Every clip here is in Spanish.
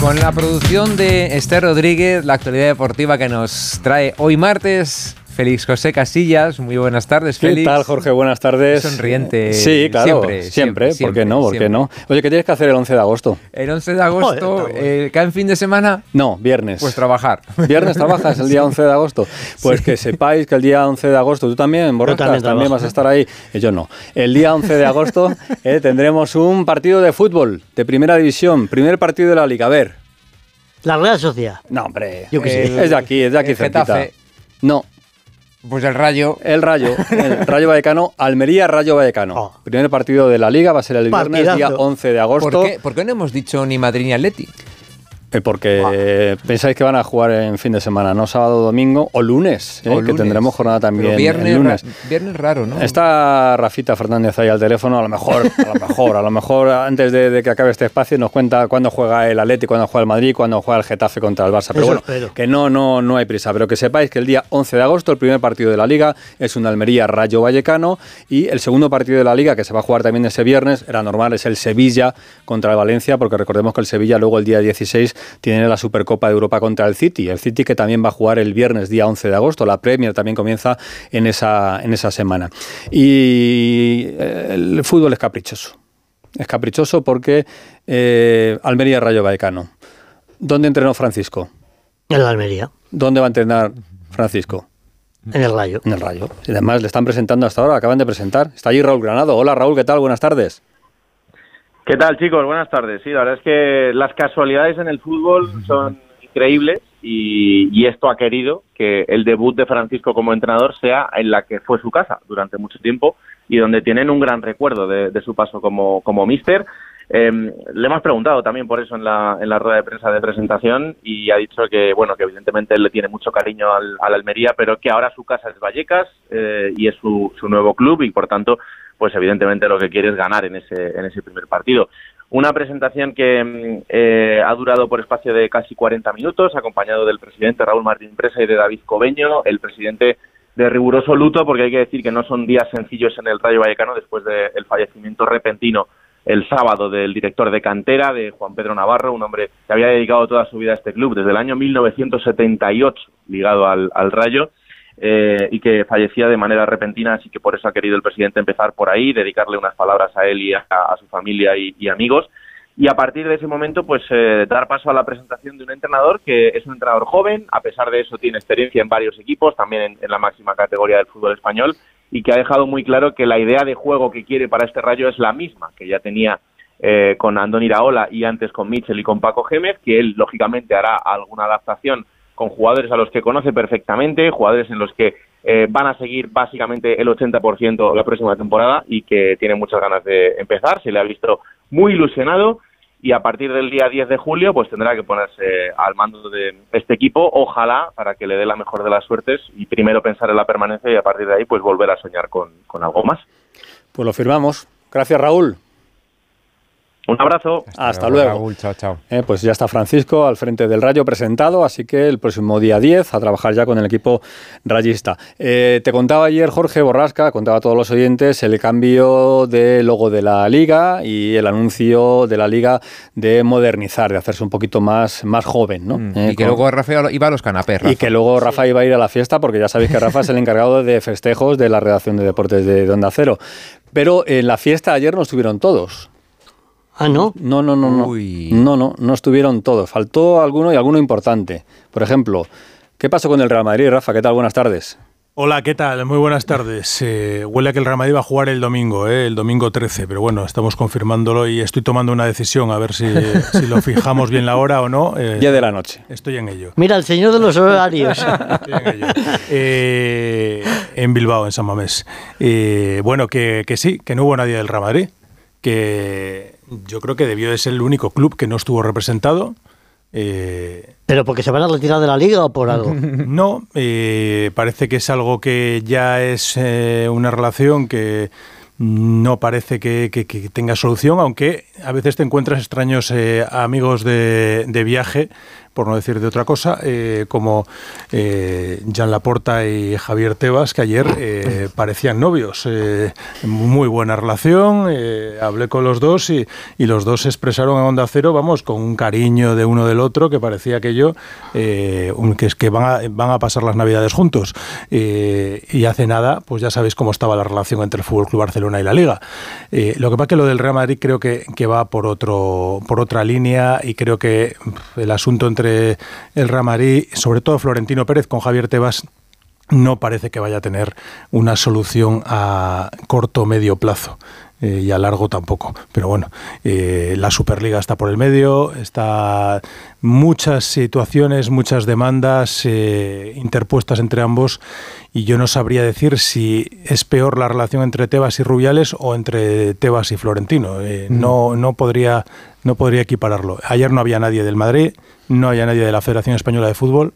Con la producción de Esther Rodríguez, la actualidad deportiva que nos trae hoy martes Félix José Casillas. Muy buenas tardes, Félix. ¿Qué tal, Jorge? Buenas tardes. Sonriente. Sí, claro. Siempre, ¿Por qué no? ¿Por qué no? Oye, ¿qué tienes que hacer el 11 de agosto? El 11 de agosto, eh, ¿cae en fin de semana? No, viernes. Pues trabajar. ¿Viernes trabajas el día 11 de agosto? Pues que sepáis que el día 11 de agosto, tú también, Borrascas, también, vas a estar ahí. Eh, yo no. El día 11 de agosto eh, tendremos un partido de fútbol de primera división, primer partido de la Liga. A ver. La Real Sociedad. No, hombre. Yo que sí. Es de aquí, es de aquí cerquita. No, pues el Rayo. El Rayo. El Rayo Vallecano. Almería Rayo Vallecano. Oh. Primer partido de la Liga va a ser el viernes, día 11 de agosto. ¿Por qué, ¿Por qué no hemos dicho ni Madrid ni Atleti? Eh, porque pensáis que van a jugar en fin de semana, no sábado, domingo o lunes, eh, que tendremos jornada también viernes, lunes. viernes raro, ¿no? Está Rafita Fernández ahí al teléfono, a lo mejor, a lo mejor, a lo mejor antes de, que acabe este espacio nos cuenta cuándo juega el Atleti, cuándo juega el Madrid, cuándo juega el Getafe contra el Barça. Pero bueno, que no, no, no hay prisa, pero que sepáis que el día 11 de agosto el primer partido de la Liga es un Almería Rayo Vallecano y el segundo partido de la Liga que se va a jugar también ese viernes, era normal, es el Sevilla contra el Valencia, porque recordemos que el Sevilla luego el día 16 tiene la Super Copa de Europa contra el City. El City que también va a jugar el viernes día 11 de agosto. La Premier también comienza en esa, en esa semana. Y eh, el fútbol es caprichoso. Es caprichoso porque eh, Almería Rayo Vallecano. ¿Dónde entrenó Francisco? En la Almería. ¿Dónde va a entrenar Francisco? En el Rayo. En el Rayo. Y además le están presentando hasta ahora, acaban de presentar. Está allí Raúl Granado. Hola Raúl, ¿qué tal? Buenas tardes. ¿Qué tal, chicos? Buenas tardes. Sí, la verdad es que las casualidades en el fútbol son increíbles y, esto ha querido que el debut de Francisco como entrenador sea en la que fue su casa durante mucho tiempo y donde tienen un gran recuerdo de, su paso como, como míster. Em, le hemos preguntado también por eso en la, en la rueda de prensa de presentación y ha dicho que, bueno, que evidentemente él le tiene mucho cariño al, la Almería, pero que ahora su casa es Vallecas eh, y es su, su nuevo club y por tanto pues evidentemente lo que quiere es ganar en ese, en ese primer partido. Una presentación que mm, eh, ha durado por espacio de casi 40 minutos, acompañado del presidente Raúl Martín Presa y de David Cobeño, el presidente de riguroso luto, porque hay que decir que no son días sencillos en el Rayo Vallecano después del fallecimiento repentino el sábado del director de cantera, de Juan Pedro Navarro, un hombre que había dedicado toda su vida a este club desde el año 1978 ligado al Rayo eh, y que fallecía de manera repentina, así que por eso ha querido el presidente empezar por ahí, dedicarle unas palabras a él y a, su familia y, amigos. Y a partir de ese momento, pues eh, dar paso a la presentación de un entrenador que es un entrenador joven, a pesar de eso tiene experiencia en varios equipos, también en, la máxima categoría del fútbol español, y que ha dejado muy claro que la idea de juego que quiere para este rayo es la misma que ya tenía eh, con Andón Iraola y antes con Mitchell y con Paco Gémez, que él lógicamente hará alguna adaptación con jugadores a los que conoce perfectamente, jugadores en los que eh, van a seguir básicamente el 80% la próxima temporada y que tiene muchas ganas de empezar. Se le ha visto muy ilusionado y a partir del día 10 de julio pues tendrá que ponerse al mando de este equipo, ojalá para que le dé la mejor de las suertes y primero pensar en la permanencia y a partir de ahí pues volver a soñar con, con algo más. Pues lo firmamos. Gracias Raúl. Un abrazo. Hasta, luego. chao, chao. Eh, pues ya está Francisco al frente del Rayo presentado, así que el próximo día 10 a trabajar ya con el equipo rayista. Eh, te contaba ayer Jorge Borrasca, contaba a todos los oyentes el cambio de logo de la liga y el anuncio de la liga de modernizar, de hacerse un poquito más, más joven. ¿no? Mm, eh, y que luego Rafa iba a los canapés. Y que luego Rafa iba a ir a la fiesta, porque ya sabéis que Rafa es el encargado de festejos de la redacción de deportes de Onda Cero. Pero en la fiesta ayer no estuvieron todos. Ah, ¿no? No, no, no, no. No, no, no estuvieron todos. Faltó alguno y alguno importante. Por ejemplo, ¿qué pasó con el Real Madrid, Rafa? ¿Qué tal? Buenas tardes. Hola, ¿qué tal? Muy buenas tardes. Eh, huele a que el Real Madrid va a jugar el domingo, eh, el domingo 13, pero bueno, estamos confirmándolo y estoy tomando una decisión a ver si, lo fijamos bien la hora o no. Eh, Día de la noche. Estoy en ello. Mira, el señor de los horarios. estoy en ello. Eh, en Bilbao, en San Mamés. bueno, que, que sí, que no hubo nadie del Real Madrid, que yo creo que debió de ser el único club que no estuvo representado. Eh, ¿Pero porque se van a retirar de la liga o por algo? No, eh, parece que es algo que ya es eh, una relación que no parece que, tenga solución, aunque a veces te encuentras extraños amigos de, viaje por no decir de otra cosa, eh, como eh, Jan Laporta y Javier Tebas, que ayer eh, parecían novios. Eh, muy buena relación, hablé con los dos y, y, los dos se expresaron en Onda Cero, vamos, con un cariño de uno del otro que parecía que yo, que es que van a, van a pasar las navidades juntos. y hace nada, pues ya sabéis cómo estaba la relación entre el Fútbol Club Barcelona y la Liga. lo que pasa que lo del Real Madrid creo que, que va por, otro, por otra línea y creo que el asunto entre el Ramarí, sobre todo Florentino Pérez con Javier Tebas, no parece que vaya a tener una solución a corto o medio plazo. Eh, y a largo tampoco. Pero bueno, eh, la Superliga está por el medio, está muchas situaciones, muchas demandas eh, interpuestas entre ambos y yo no sabría decir si es peor la relación entre Tebas y Rubiales o entre Tebas y Florentino. Mm. No, no, podría, no podría equipararlo. Ayer no había nadie del Madrid, no había nadie de la Federación Española de Fútbol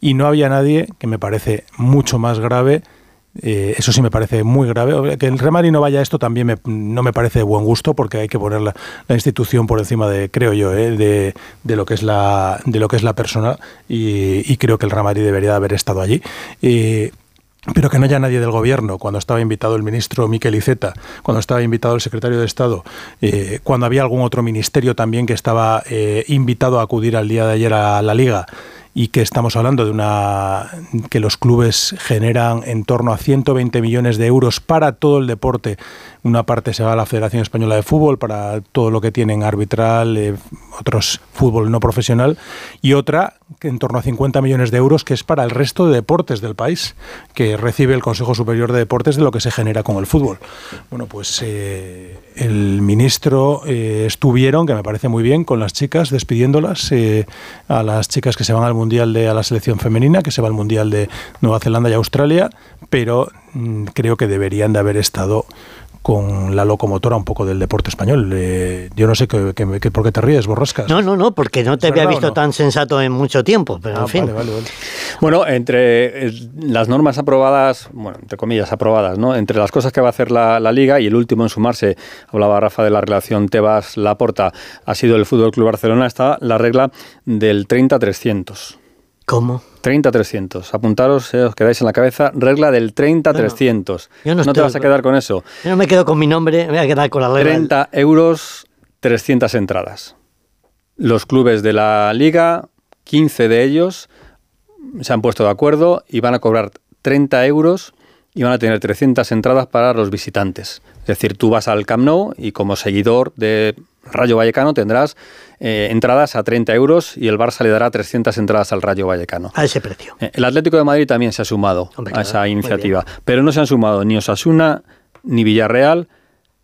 y no había nadie, que me parece mucho más grave, eh, eso sí me parece muy grave. Que el Remari no vaya a esto también no me parece de buen gusto porque hay que poner la, institución por encima de, creo yo, eh, de, de, lo que es la de lo que es la persona y, creo que el Remari debería haber estado allí. Pero que no haya nadie del gobierno, cuando estaba invitado el ministro Miquel Iceta, cuando estaba invitado el secretario de Estado, eh, cuando había algún otro ministerio también que estaba invitado a acudir al día de ayer a la Liga, y que estamos hablando de una que los clubes generan en torno a 120 millones de euros para todo el deporte una parte se va a la Federación Española de Fútbol para todo lo que tienen arbitral, eh, otros fútbol no profesional, y otra que en torno a 50 millones de euros que es para el resto de deportes del país, que recibe el Consejo Superior de Deportes de lo que se genera con el fútbol. Bueno, pues eh, el ministro eh, estuvieron, que me parece muy bien, con las chicas, despidiéndolas, a las chicas que se van al Mundial de a la selección femenina, que se va al Mundial de Nueva Zelanda y Australia, pero mm, creo que deberían de haber estado con la locomotora un poco del deporte español. Eh, yo no sé qué, por qué te ríes, Borrascas. No, no, no, porque no te había visto tan sensato en mucho tiempo, pero en ah, fin. Bueno, entre las normas aprobadas, bueno, entre comillas aprobadas, ¿no? Entre las cosas que va a hacer la, Liga y el último en sumarse, hablaba Rafa de la relación Tebas-Laporta, ha sido el Fútbol Club Barcelona, está la regla del 30-300. ¿Cómo? 30-300. Apuntaros, eh, os quedáis en la cabeza, regla del 30-300. no, te vas a quedar con eso. Yo no me quedo con mi nombre, me voy a quedar con la regla. 30 euros, 300 entradas. Los clubes de la liga, 15 de ellos, se han puesto de acuerdo y van a cobrar 30 euros y van a tener 300 entradas para los visitantes. Es decir, tú vas al Camp Nou y como seguidor de Rayo Vallecano tendrás eh, entradas a 30 euros y el Barça le dará 300 entradas al Rayo Vallecano. A ese precio. Eh, el Atlético de Madrid también se ha sumado a esa iniciativa, pero no se han sumado ni Osasuna, ni Villarreal,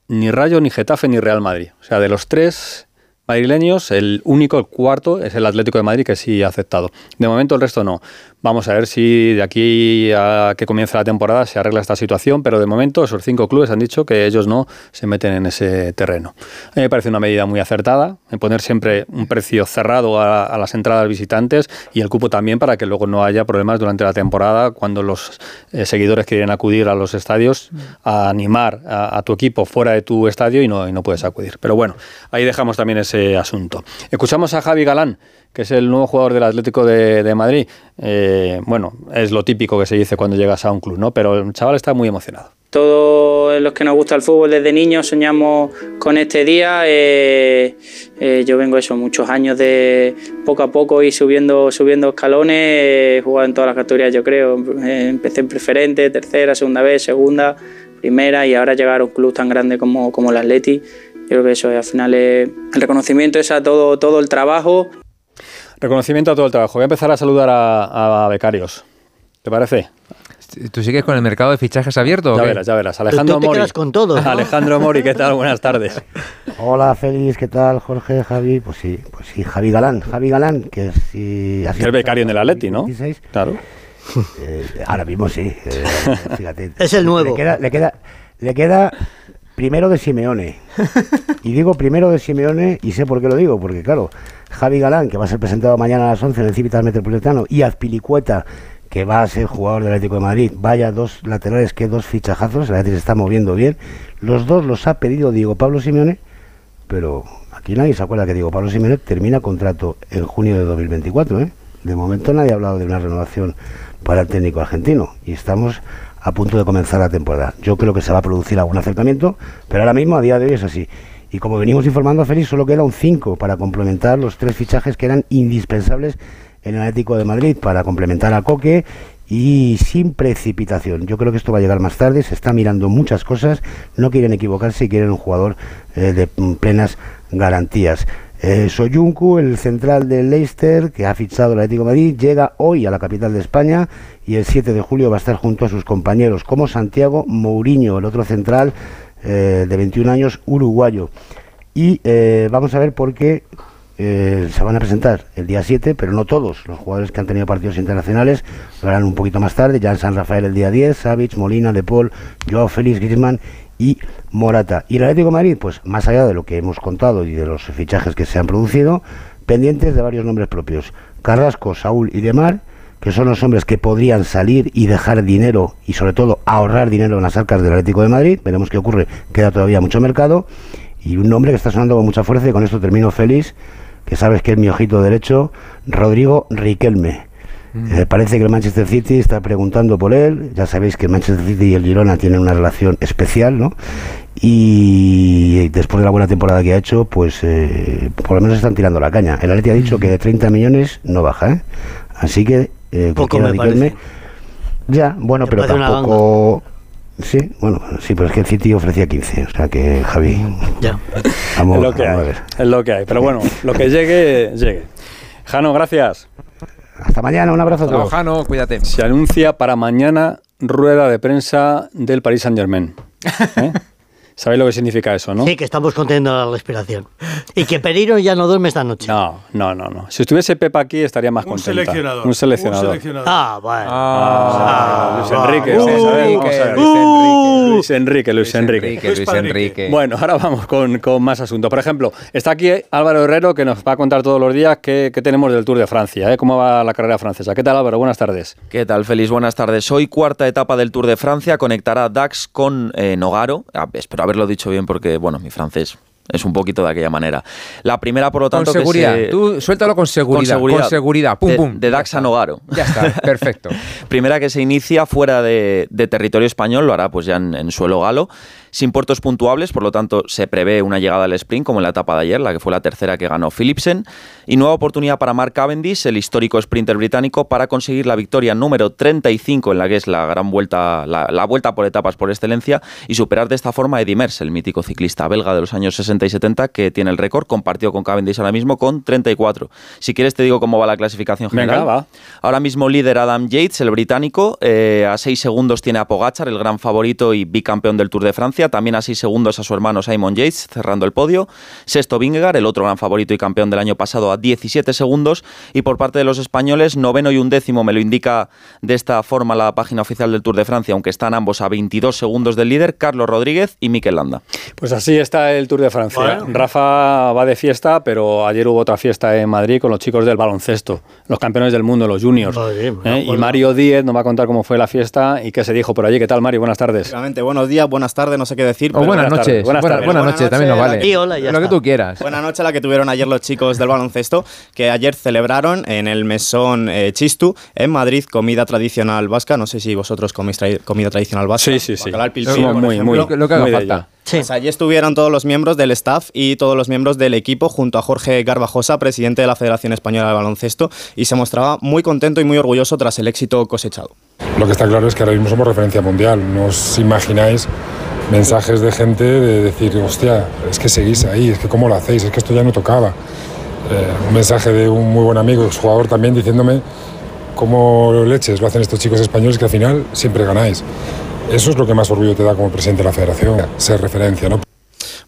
ni Rayo, ni Getafe, ni Real Madrid. O sea, de los tres madrileños, el único, el cuarto, es el Atlético de Madrid que sí ha aceptado. De momento el resto no. Vamos a ver si de aquí a que comience la temporada se arregla esta situación, pero de momento esos cinco clubes han dicho que ellos no se meten en ese terreno. A mí me parece una medida muy acertada, poner siempre un precio cerrado a, las entradas visitantes y el cupo también para que luego no haya problemas durante la temporada cuando los eh, seguidores quieren acudir a los estadios a animar a, tu equipo fuera de tu estadio y no, y no puedes acudir. Pero bueno, ahí dejamos también ese asunto. Escuchamos a Javi Galán que es el nuevo jugador del Atlético de, Madrid. Eh, bueno, es lo típico que se dice cuando llegas a un club, ¿no? Pero el chaval está muy emocionado. Todos los que nos gusta el fútbol desde niños soñamos con este día. Eh, eh, yo vengo eso, muchos años de poco a poco y subiendo, subiendo escalones. He jugado en todas las categorías, yo creo. empecé en preferente, tercera, segunda vez, segunda, primera y ahora llegar a un club tan grande como, como el Atleti. Yo creo que eso al final es el reconocimiento es a todo, todo el trabajo Reconocimiento a todo el trabajo. Voy a empezar a saludar a, becarios. ¿Te parece? ¿Tú sigues con el mercado de fichajes abierto? Ya verás, ya verás. Alejandro Mori. con todo. Alejandro Mori, ¿qué tal? Buenas tardes. Hola, Félix, ¿qué tal? Jorge, Javi. Pues sí, pues sí, Javi Galán. Javi Galán, que sí. Es el becario en el Atleti, ¿no? Claro. Eh, ahora mismo sí. Eh, fíjate. Es el nuevo. Le queda, le queda, le queda primero de Simeone. Y digo primero de Simeone y sé por qué lo digo, porque claro, Javi Galán, que va a ser presentado mañana a las 11 en el Civitas Metropolitano, y Azpilicueta, que va a ser jugador del Atlético de Madrid. Vaya dos laterales, que dos fichajazos, el Atlético se está moviendo bien. Los dos los ha pedido Diego Pablo Simeone, pero aquí nadie se acuerda que Diego Pablo Simeone termina contrato en junio de 2024. ¿eh? De momento nadie ha hablado de una renovación para el técnico argentino y estamos a punto de comenzar la temporada. Yo creo que se va a producir algún acercamiento, pero ahora mismo, a día de hoy, es así. Y como venimos informando a Félix, solo queda un 5 para complementar los tres fichajes que eran indispensables en el Atlético de Madrid, para complementar a Coque y sin precipitación. Yo creo que esto va a llegar más tarde, se está mirando muchas cosas, no quieren equivocarse y quieren un jugador eh, de plenas garantías. Eh, Soyuncu, el central del Leicester, que ha fichado el Atlético Madrid, llega hoy a la capital de España y el 7 de julio va a estar junto a sus compañeros, como Santiago Mourinho, el otro central eh, de 21 años, uruguayo. Y eh, vamos a ver por qué se van a presentar el día 7, pero no todos. Los jugadores que han tenido partidos internacionales lo harán un poquito más tarde. Ya en San Rafael el día 10, Savic, Molina, De Paul, Joao Félix, Griezmann y Morata. Y el Atlético de Madrid, pues más allá de lo que hemos contado y de los fichajes que se han producido, pendientes de varios nombres propios. Carrasco, Saúl y Demar, que son los hombres que podrían salir y dejar dinero y sobre todo ahorrar dinero en las arcas del Atlético de Madrid. Veremos qué ocurre, queda todavía mucho mercado. Y un nombre que está sonando con mucha fuerza y con esto termino feliz, que sabes que es mi ojito derecho, Rodrigo Riquelme Mm. Eh, parece que el Manchester City está preguntando por él. Ya sabéis que el Manchester City y el Girona tienen una relación especial, ¿no? Y después de la buena temporada que ha hecho, pues eh, por lo menos están tirando la caña. El Atleti ha dicho que de 30 millones no baja, ¿eh? Así que, eh, Poco me Ya, bueno, pero tampoco. Sí, bueno, sí, pero es que el City ofrecía 15, o sea que Javi. Ya. Vamos, es lo que hay. Es lo que hay. Pero bueno, lo que llegue, llegue. Jano, gracias. Hasta mañana, un abrazo a todos. Jano, cuídate. Se anuncia para mañana rueda de prensa del Paris Saint Germain. ¿Eh? ¿Sabéis lo que significa eso, no? Sí, que estamos conteniendo la respiración. Y que Perino ya no duerme esta noche. No, no, no. no. Si estuviese Pepa aquí estaría más contenta. Un seleccionador. Un seleccionador. Ah, bueno. Ah, Luis Enrique. Luis Enrique. Luis Enrique. Luis Enrique. Luis Enrique. Bueno, ahora vamos con, con, más asuntos. Por ejemplo, está aquí Álvaro Herrero que nos va a contar todos los días qué, qué tenemos del Tour de Francia, ¿eh? cómo va la carrera francesa. ¿Qué tal Álvaro? Buenas tardes. ¿Qué tal, Feliz? Buenas tardes. Hoy cuarta etapa del Tour de Francia. Conectará Dax con eh, Nogaro. Ah, espero haberlo dicho bien porque bueno, mi francés es un poquito de aquella manera. La primera, por lo tanto, con seguridad. Tú suéltalo con seguridad. Con seguridad. Pum, de, pum. De Dax a Nogaro. Ya está, perfecto. primera que se inicia fuera de, territorio español, lo hará pues ya en suelo galo sin puertos puntuables, por lo tanto se prevé una llegada al sprint como en la etapa de ayer, la que fue la tercera que ganó Philipsen, y nueva oportunidad para Mark Cavendish, el histórico sprinter británico, para conseguir la victoria número 35 en la que es la gran vuelta, la, vuelta por etapas por excelencia, y superar de esta forma a Eddie Merckx, el mítico ciclista belga de los años 60 y 70, que tiene el récord, compartido con Cavendish ahora mismo con 34. Si quieres te digo cómo va la clasificación general. Ahora mismo líder Adam Yates, el británico, eh, a 6 segundos tiene a Pogachar, el gran favorito y bicampeón del Tour de Francia, también a 6 segundos a su hermano Simon Yates, cerrando el podio. Sexto Vingegaard, el otro gran favorito y campeón del año pasado, a 17 segundos. Y por parte de los españoles, noveno y un décimo, me lo indica de esta forma la página oficial del Tour de Francia, aunque están ambos a 22 segundos del líder, Carlos Rodríguez y Mikel Landa. Pues así está el Tour de Francia. Rafa va de fiesta, pero ayer hubo otra fiesta en Madrid con los chicos del baloncesto, los campeones del mundo, los juniors. ¿Eh? Y Mario Díez nos va a contar cómo fue la fiesta y qué se dijo por allí. ¿Qué tal, Mario? Buenas tardes. buenos días, buenas tardes, sé qué decir. O buenas, noches. Buenas, noches, también nos vale. Lo que tú quieras. Buenas noches la que tuvieron ayer los chicos del baloncesto, que ayer celebraron en el mesón eh, Chistu, en Madrid, comida tradicional vasca. No sé si vosotros coméis comida tradicional vasca. Sí, sí, sí. muy, muy, lo, que haga falta. Pues allí estuvieron todos los miembros del staff y todos los miembros del equipo junto a Jorge Garbajosa, presidente de la Federación Española de Baloncesto, y se mostraba muy contento y muy orgulloso tras el éxito cosechado. Lo que está claro es que ahora mismo somos referencia mundial. No os imagináis mensajes de gente de decir, hostia, es que seguís ahí, es que cómo lo hacéis, es que esto ya no tocaba. Eh, un mensaje de un muy buen amigo, jugador también, diciéndome cómo leches lo hacen estos chicos españoles que al final siempre ganáis. Eso es lo que más orgullo te da como presidente de la federación, ser referencia, ¿no?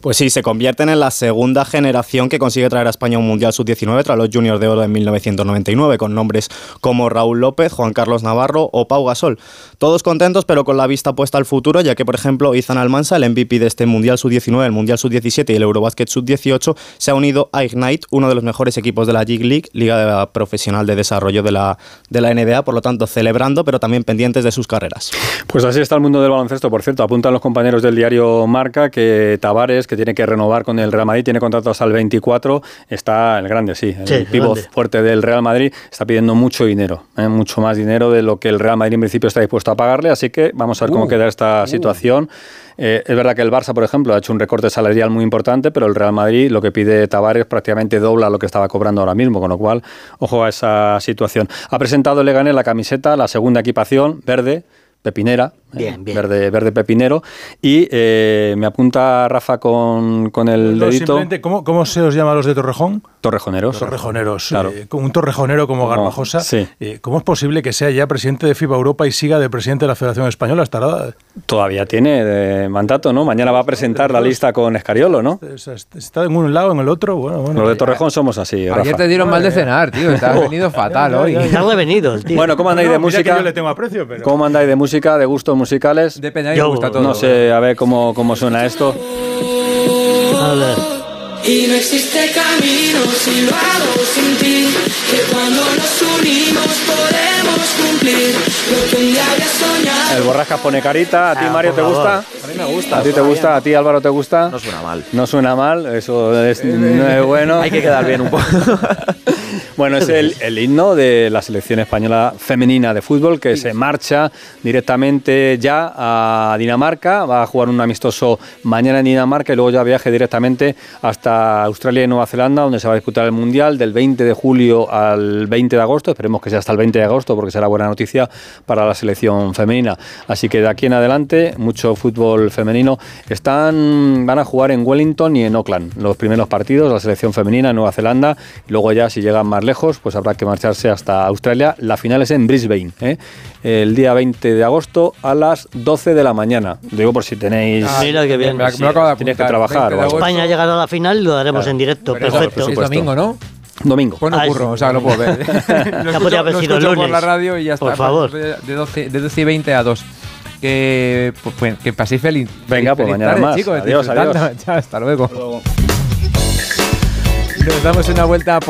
Pues sí, se convierten en la segunda generación que consigue traer a España un Mundial Sub-19 tras los Juniors de Oro en 1999, con nombres como Raúl López, Juan Carlos Navarro o Pau Gasol. Todos contentos, pero con la vista puesta al futuro, ya que, por ejemplo, Izan Almansa, el MVP de este Mundial Sub-19, el Mundial Sub-17 y el Eurobasket Sub-18, se ha unido a Ignite, uno de los mejores equipos de la G League, Liga Profesional de Desarrollo de la, de la NBA, por lo tanto, celebrando, pero también pendientes de sus carreras. Pues así está el mundo del baloncesto, por cierto. Apuntan los compañeros del diario Marca que Tavares, que tiene que renovar con el Real Madrid, tiene contratos al 24, está el grande, sí, el Sí, pívot fuerte del Real Madrid, está pidiendo mucho dinero, ¿eh? mucho más dinero de lo que el Real Madrid en principio está dispuesto a pagarle, así que vamos a ver cómo queda esta uh. situación. Eh, es verdad que el Barça, por ejemplo, ha hecho un recorte salarial muy importante, pero el Real Madrid lo que pide Tavares prácticamente dobla lo que estaba cobrando ahora mismo, con lo cual, ojo a esa situación. Ha presentado Leganés la camiseta, la segunda equipación, verde, pepinera, Bien, bien. Verde, verde pepinero, y eh, me apunta Rafa con, con el No, dedito. simplemente, ¿cómo, ¿Cómo se os llama a los de Torrejón? Torrejoneros. Torrejoneros. Claro. eh, con un torrejonero como Garbajosa. sí. eh, ¿Cómo es posible que sea ya presidente de FIBA Europa y siga de presidente de la Federación Española? Estará, Todavía tiene de mandato, ¿no? Mañana va a presentar la lista con Escariolo, ¿no? está en un lado, en el otro. Bueno, bueno. Los de Torrejón somos así, Ayer Rafa. te dieron mal de cenar, tío. Estás venido fatal hoy. Se ha revenido el tío. Bueno, ¿cómo andáis No, de música? yo le tengo aprecio, pero... ¿Cómo andáis de música, de gustos musicales? Depende, a mí me gusta todo. No sé, a ver cómo, cómo suena esto. A ver. Y no existe camino si lo hago sin ti. Que cuando nos unimos El Borrascas pone carita. ¿A ti, Ah, Mario, te gusta? A mí me gusta. ¿A ti te gusta? bien. ¿A ti, Álvaro, te gusta? No suena mal. No suena mal, eso es, no es bueno. Hay que quedar bien un poco. Bueno, es el, el himno de la selección española femenina de fútbol que se marcha directamente ya a Dinamarca. Va a jugar un amistoso mañana en Dinamarca y luego ya viaje directamente hasta Australia y Nueva Zelanda, donde se va a disputar el Mundial del 20 de julio al 20 de agosto. Esperemos que sea hasta el 20 de agosto porque será buena noticia para la selección femenina. Así que de aquí en adelante, mucho fútbol femenino. Están, van a jugar en Wellington y en Auckland los primeros partidos, la selección femenina en Nueva Zelanda. Y luego ya, si llegan más lejos, pues habrá que marcharse hasta Australia. La final es en Brisbane, ¿eh? el día 20 de agosto a las 12 de la mañana. Digo por si tenéis... Ah, Mira qué bien. Me, me lo acabo de Tienes que apuntar. trabajar, 20 de o algo. agosto. España llegará a la final y lo daremos en directo. Pero eso Perfecto. Es domingo, ¿no? Domingo. Pues no Ah, curro, es- o sea, lo puedo ver. lo Ya podría haber lo sido escucho por la radio y ya está. Por favor. De 12, de 12 y 20 a 2. Que, pues, pues, que paséis feliz. Venga, pues feliz mañana tarde, más. chicos, Adiós. Chao, hasta luego. Nos damos una vuelta por